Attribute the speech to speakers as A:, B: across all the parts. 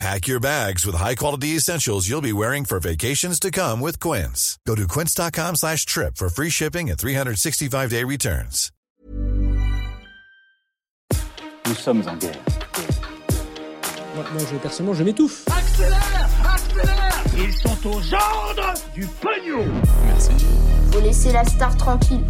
A: Pack your bags with high-quality essentials you'll be wearing for vacations to come with Quince. Go to quince.com slash trip for free shipping and 365-day returns.
B: Nous sommes en guerre.
C: Moi, moi, je, personnellement, je m'étouffe.
D: Accélère Accélère Ils sont aux ordres du pognon Merci.
E: Faut laisser la star tranquille.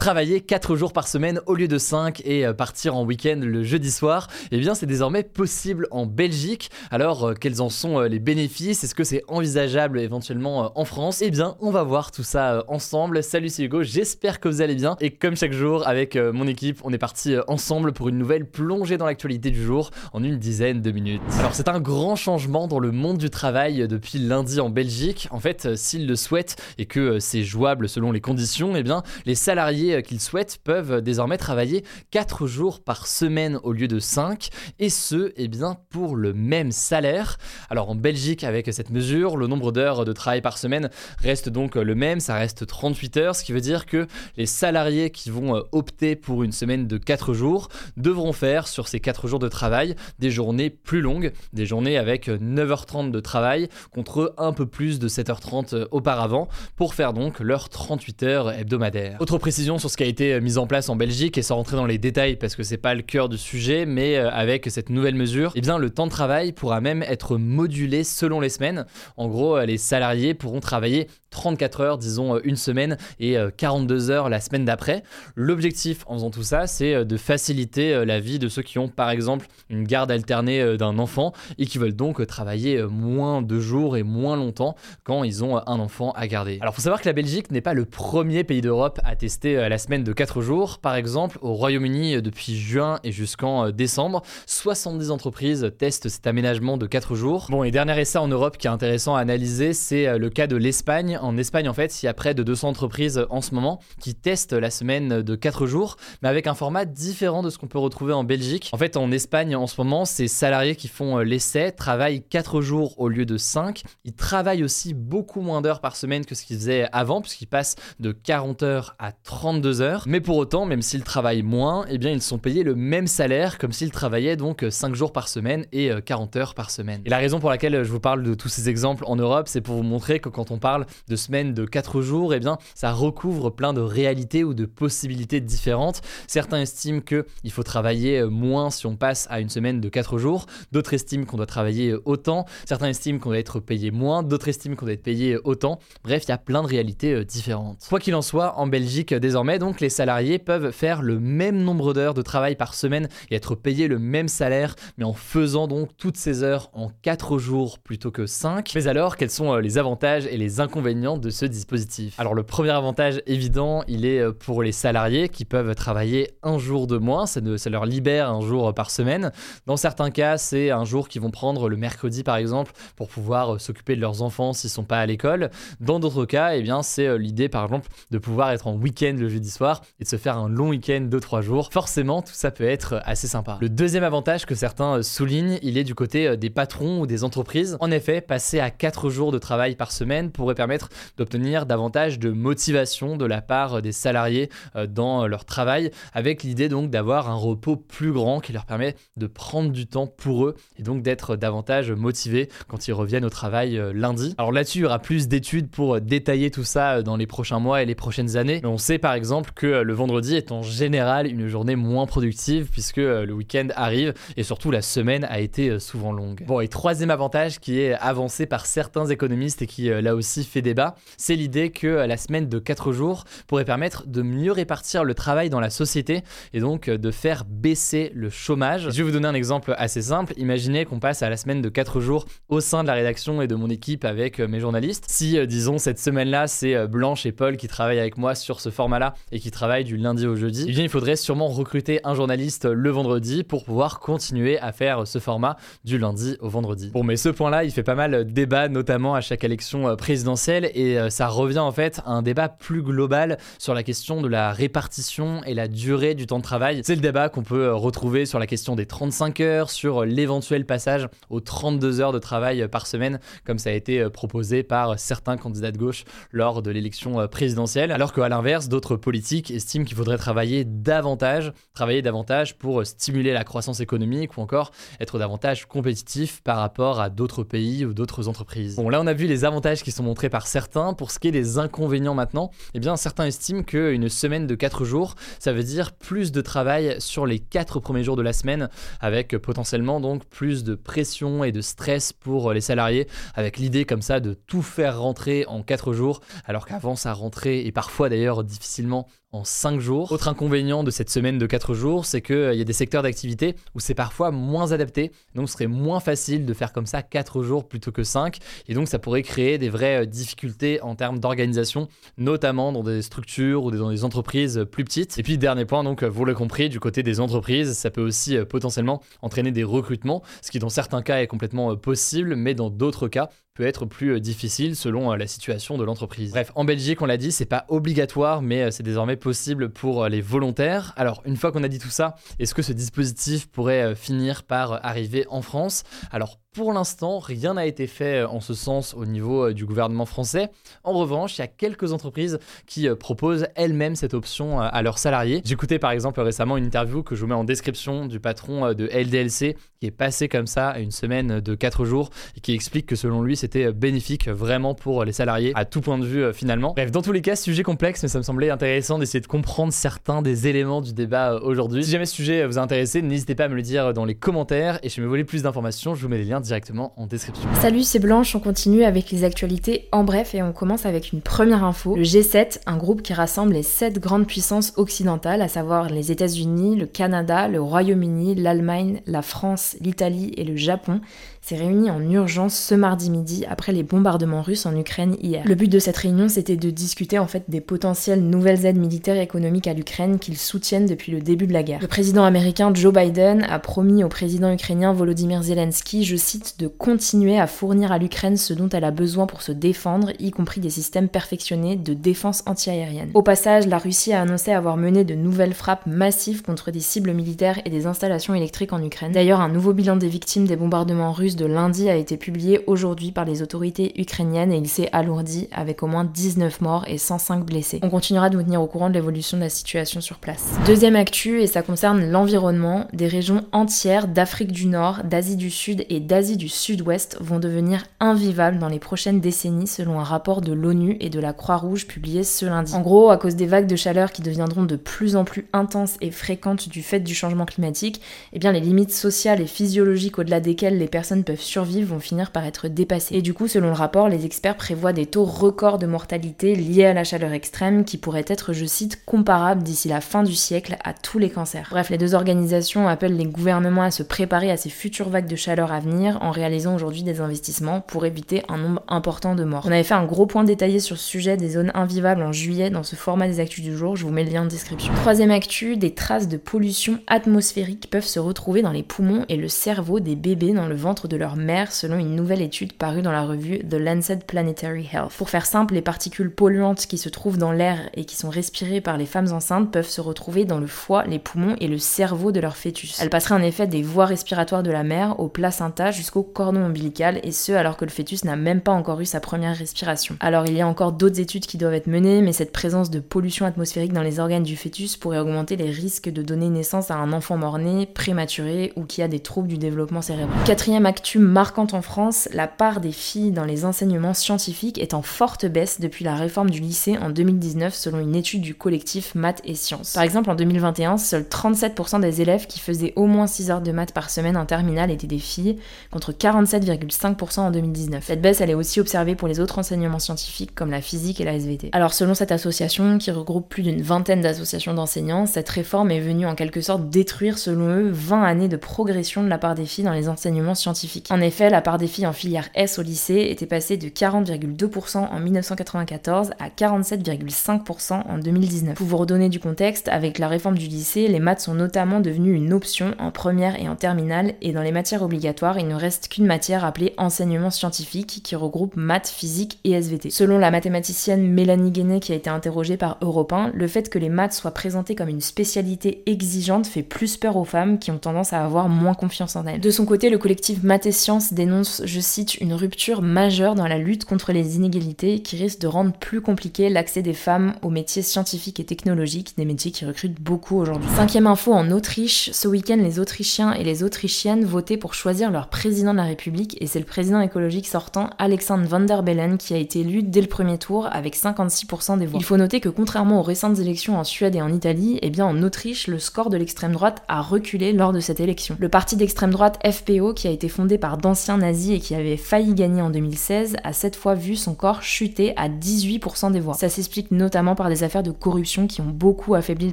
F: Travailler 4 jours par semaine au lieu de 5 et euh, partir en week-end le jeudi soir, eh bien c'est désormais possible en Belgique. Alors euh, quels en sont euh, les bénéfices? Est-ce que c'est envisageable éventuellement en France? Eh bien on va voir tout ça ensemble. Salut c'est Hugo, j'espère que vous allez bien et comme chaque jour avec mon équipe on est parti ensemble pour une nouvelle plongée dans l'actualité du jour en une dizaine de minutes. Alors c'est un grand changement dans le monde du travail depuis lundi en Belgique. En fait s'ils le souhaitent et que c'est jouable selon les conditions, eh bien les salariés qu'ils souhaitent peuvent désormais travailler 4 jours par semaine au lieu de 5 et ce, eh bien, pour le même salaire. Alors en Belgique, avec cette mesure, le nombre d'heures de travail par semaine reste donc le même, ça reste 38 heures, ce qui veut dire que les salariés qui vont euh, opter pour une semaine de 4 jours devront faire sur ces 4 jours de travail des journées plus longues, des journées avec 9h30 de travail contre un peu plus de 7h30 euh, auparavant pour faire donc leurs 38 heures hebdomadaires. Autre précision sur ce qui a été euh, mis en place en Belgique et sans rentrer dans les détails parce que c'est pas le cœur du sujet, mais euh, avec cette nouvelle mesure, eh bien le temps de travail pourra même être modulé selon les semaines. En gros, euh, les salariés pourront travailler 34 heures, disons une semaine, et 42 heures la semaine d'après. L'objectif en faisant tout ça, c'est de faciliter la vie de ceux qui ont par exemple une garde alternée d'un enfant et qui veulent donc travailler moins de jours et moins longtemps quand ils ont un enfant à garder. Alors faut savoir que la Belgique n'est pas le premier pays d'Europe à tester la semaine de 4 jours. Par exemple, au Royaume-Uni, euh, depuis juin et jusqu'en euh, décembre, 70 entreprises testent cet aménagement de 4 jours. Bon, et dernier essai en Europe qui est intéressant à analyser, c'est euh, le cas de l'Espagne. En Espagne, en fait, il y a près de 200 entreprises en ce moment qui testent la semaine de 4 jours, mais avec un format différent de ce qu'on peut retrouver en Belgique. En fait, en Espagne, en ce moment, ces salariés qui font l'essai travaillent 4 jours au lieu de 5. Ils travaillent aussi beaucoup moins d'heures par semaine que ce qu'ils faisaient avant, puisqu'ils passent de 40 heures à 32 heures. Mais pour autant, même s'ils travaillent moins, eh bien ils sont payés le même salaire comme s'ils travaillaient donc 5 jours par semaine et 40 heures par semaine. Et la raison pour laquelle je vous parle de tous ces exemples en Europe, c'est pour vous montrer que quand on parle de semaines de 4 jours, eh bien ça recouvre plein de réalités ou de possibilités différentes. Certains estiment qu'il faut travailler moins si on passe à une semaine de 4 jours, d'autres estiment qu'on doit travailler autant, certains estiment qu'on doit être payé moins, d'autres estiment qu'on doit être payé autant. Bref, il y a plein de réalités euh, différentes. Quoi qu'il en soit, en Belgique désormais donc les salariés peuvent faire le même nombre d'heures de travail par semaine et être payés le même salaire, mais en faisant donc toutes ces heures en 4 jours plutôt que 5. Mais alors, quels sont euh, les avantages et les inconvénients de ce dispositif? Alors le premier avantage évident, il est euh, pour les salariés qui peuvent travailler un jour de moins, ça, leur libère un jour par semaine. Dans certains cas, c'est un jour qu'ils vont prendre le mercredi par exemple pour pouvoir euh, s'occuper de leurs enfants s'ils sont pas à l'école. Dans d'autres cas, eh bien c'est l'idée par exemple de pouvoir être en week-end le jeudi soir et de se faire un long week-end de 3 jours. Forcément, tout ça peut être assez sympa. Le deuxième avantage que certains euh, soulignent, il est du côté euh, des patrons ou des entreprises. En effet, passer à 4 jours de travail par semaine pourrait permettre d'obtenir davantage de motivation de la part euh, des salariés dans leur travail, avec l'idée donc d'avoir un repos plus grand qui leur permet de prendre du temps pour eux et donc d'être davantage motivés quand ils reviennent au travail lundi. Alors là-dessus, il y aura plus d'études pour détailler tout ça dans les prochains mois et les prochaines années, mais on sait par exemple que euh, le vendredi est en général une journée moins productive puisque euh, le week-end arrive et surtout la semaine a été euh, souvent longue. Bon, et troisième avantage qui est avancé par certains économistes et qui là aussi fait débat, c'est l'idée que la semaine de 4 jours pourrait permettre de mieux répartir le travail dans la société et donc de faire baisser le chômage. Je vais vous donner un exemple assez simple. Imaginez qu'on passe à la semaine de 4 jours au sein de la rédaction et de mon équipe avec mes journalistes. Si, disons, cette semaine-là, c'est Blanche et Paul qui travaillent avec moi sur ce format-là et qui travaillent du lundi au jeudi, eh bien il faudrait sûrement recruter un journaliste le vendredi pour pouvoir continuer à faire ce format du lundi au vendredi. Bon mais ce point-là, il fait pas mal débat, notamment à chaque élection euh, présidentielle, et euh, ça revient en fait à un débat plus global sur la question de la répartition et la durée du temps de travail. C'est le débat qu'on peut euh, retrouver sur la question des 35 heures, sur l'éventuel passage aux 32 heures de travail par semaine, comme ça a été proposé par certains candidats de gauche lors de l'élection présidentielle, alors qu'à l'inverse, d'autres politiques estiment qu'il faudrait travailler davantage, travailler davantage pour stimuler la croissance économique ou encore être davantage compétitif par rapport à d'autres pays ou d'autres entreprises. Bon, là on a vu les avantages qui sont montrés par certains. Pour ce qui est des inconvénients maintenant, eh bien certains estiment qu'une semaine de 4 jours, ça veut dire plus de travail sur les 4 premiers jours de la semaine, avec potentiellement donc plus de pression et de stress pour les salariés, avec l'idée comme ça de tout faire rentrer en 4 jours, alors qu'avant ça rentrait et parfois d'ailleurs difficilement confinement en 5 jours. Autre inconvénient de cette semaine de 4 jours, c'est qu'il euh, y a des secteurs d'activité où c'est parfois moins adapté, donc ce serait moins facile de faire comme ça 4 jours plutôt que 5, et donc ça pourrait créer des vraies euh, difficultés en termes d'organisation, notamment dans des structures ou dans des entreprises plus petites. Et puis dernier point, donc vous l'avez compris, du côté des entreprises, ça peut aussi euh, potentiellement entraîner des recrutements, ce qui dans certains cas est complètement possible, mais dans d'autres cas peut être plus difficile selon la situation de l'entreprise. Bref, en Belgique, on l'a dit, c'est pas obligatoire, mais c'est désormais possible pour euh, les volontaires. Alors, une fois qu'on a dit tout ça, est-ce que ce dispositif pourrait euh, finir par arriver en France? Alors, pour l'instant, rien n'a été fait euh, en ce sens au niveau euh, du gouvernement français. En revanche, il y a quelques entreprises qui euh, proposent elles-mêmes cette option à leurs salariés. J'écoutais par exemple récemment une interview que je vous mets en description du patron de LDLC qui est passé comme ça une semaine de 4 jours et qui explique que selon lui c'était bénéfique vraiment pour les salariés à tout point de vue finalement. Bref, dans tous les cas, sujet complexe, mais ça me semblait intéressant d'essayer de comprendre certains des éléments du débat aujourd'hui. Si jamais ce sujet vous a intéressé, n'hésitez pas à me le dire dans les commentaires et si vous voulez plus d'informations, je vous mets les liens directement en description.
G: Salut, c'est Blanche, on continue avec les actualités en bref et on commence avec une première info. Le G7, un groupe qui rassemble les 7 grandes puissances occidentales, à savoir les États-Unis, le Canada, le Royaume-Uni, l'Allemagne, la France, l'Italie et le Japon, s'est réuni en urgence ce mardi midi après les bombardements russes en Ukraine hier. Le but de cette réunion, c'était de discuter en fait des potentielles nouvelles aides militaires et économiques à l'Ukraine qu'ils soutiennent depuis le début de la guerre. Le président américain Joe Biden a promis au président ukrainien Volodymyr Zelensky, je cite, de continuer à fournir à l'Ukraine ce dont elle a besoin pour se défendre, y compris des systèmes perfectionnés de défense antiaérienne. Au passage, la Russie a annoncé avoir mené de nouvelles frappes massives contre des cibles militaires et des installations électriques en Ukraine. D'ailleurs, un nouveau bilan des victimes des bombardements russes de lundi a été publié aujourd'hui par les autorités ukrainiennes et il s'est alourdi avec au moins 19 morts et 105 blessés. On continuera de vous tenir au courant de l'évolution de la situation sur place. Deuxième actu, et ça concerne l'environnement, des régions entières d'Afrique du Nord, d'Asie du Sud et d'Asie du Sud-Ouest vont devenir invivables dans les prochaines décennies selon un rapport de l'ONU et de la Croix-Rouge publié ce lundi. En gros, à cause des vagues de chaleur qui deviendront de plus en plus intenses et fréquentes du fait du changement climatique, eh bien les limites sociales et physiologiques au-delà desquelles les personnes peuvent survivre vont finir par être dépassés. Et du coup, selon le rapport, les experts prévoient des taux records de mortalité liés à la chaleur extrême qui pourraient être, je cite, comparables d'ici la fin du siècle à tous les cancers. Bref, les deux organisations appellent les gouvernements à se préparer à ces futures vagues de chaleur à venir en réalisant aujourd'hui des investissements pour éviter un nombre important de morts. On avait fait un gros point détaillé sur ce sujet des zones invivables en juillet dans ce format des actus du jour, je vous mets le lien en description. Troisième actu, des traces de pollution atmosphérique peuvent se retrouver dans les poumons et le cerveau des bébés dans le ventre de leur mère selon une nouvelle étude parue dans la revue The Lancet Planetary Health. Pour faire simple, les particules polluantes qui se trouvent dans l'air et qui sont respirées par les femmes enceintes peuvent se retrouver dans le foie, les poumons et le cerveau de leur fœtus. Elles passeraient en effet des voies respiratoires de la mère au placenta jusqu'au cordon ombilical et ce alors que le fœtus n'a même pas encore eu sa première respiration. Alors il y a encore d'autres études qui doivent être menées, mais cette présence de pollution atmosphérique dans les organes du fœtus pourrait augmenter les risques de donner naissance à un enfant mort-né, prématuré ou qui a des troubles du développement cérébral. Quatrième marquante en France, la part des filles dans les enseignements scientifiques est en forte baisse depuis la réforme du lycée en 2019 selon une étude du collectif Maths et Sciences. Par exemple, en 2021, seuls 37% des élèves qui faisaient au moins 6 heures de maths par semaine en terminale étaient des filles, contre 47,5% en 2019. Cette baisse, elle est aussi observée pour les autres enseignements scientifiques comme la physique et la SVT. Alors selon cette association, qui regroupe plus d'une vingtaine d'associations d'enseignants, cette réforme est venue en quelque sorte détruire selon eux 20 années de progression de la part des filles dans les enseignements scientifiques En effet, la part des filles en filière S au lycée était passée de 40,2% en 1994 à 47,5% en 2019. Pour vous redonner du contexte, avec la réforme du lycée, les maths sont notamment devenues une option en première et en terminale, et dans les matières obligatoires, il ne reste qu'une matière appelée enseignement scientifique qui regroupe maths, physique et SVT. Selon la mathématicienne Mélanie Guéné qui a été interrogée par Europe 1, le fait que les maths soient présentées comme une spécialité exigeante fait plus peur aux femmes qui ont tendance à avoir moins confiance en elles. De son côté, le collectif Maths et Sciences dénonce, je cite, une rupture majeure dans la lutte contre les inégalités qui risque de rendre plus compliqué l'accès des femmes aux métiers scientifiques et technologiques, des métiers qui recrutent beaucoup aujourd'hui. Cinquième info en Autriche, ce week-end les Autrichiens et les Autrichiennes votaient pour choisir leur président de la République et c'est le président écologique sortant Alexandre Van der Bellen qui a été élu dès le premier tour avec 56% des voix. Il faut noter que contrairement aux récentes élections en Suède et en Italie, eh bien en Autriche, le score de l'extrême droite a reculé lors de cette élection. Le parti d'extrême droite FPO, qui a été fondé par d'anciens nazis et qui avait failli gagner en 2016, a cette fois vu son corps chuter à 18% des voix. Ça s'explique notamment par des affaires de corruption qui ont beaucoup affaibli le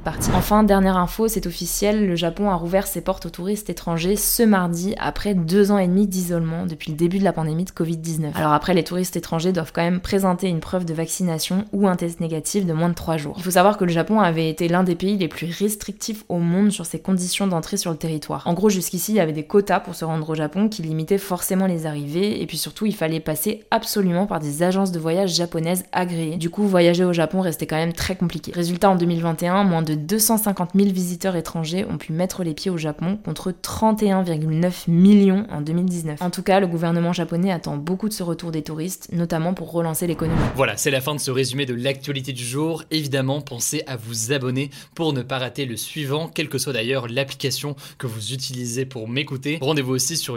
G: parti. Enfin, dernière info, c'est officiel, le Japon a rouvert ses portes aux touristes étrangers ce mardi après deux ans et demi d'isolement depuis le début de la pandémie de Covid-19. Alors après, les touristes étrangers doivent quand même présenter une preuve de vaccination ou un test négatif de moins de 3 jours. Il faut savoir que le Japon avait été l'un des pays les plus restrictifs au monde sur ses conditions d'entrée sur le territoire. En gros, jusqu'ici, il y avait des quotas pour se rendre au Japon qui limitaient forcément les arrivées et puis surtout, il fallait passer absolument par des agences de voyage japonaises agréées. Du coup, voyager au Japon restait quand même très compliqué. Résultat, en 2021, moins de 250 000 visiteurs étrangers ont pu mettre les pieds au Japon contre 31,9 millions en 2019. En tout cas, le gouvernement japonais attend beaucoup de ce retour des touristes, notamment pour relancer l'économie.
F: Voilà, c'est la fin de ce résumé de l'actualité du jour. Évidemment, pensez à vous abonner pour ne pas rater le suivant, quelle que soit d'ailleurs l'application que vous utilisez pour m'écouter. Rendez-vous aussi sur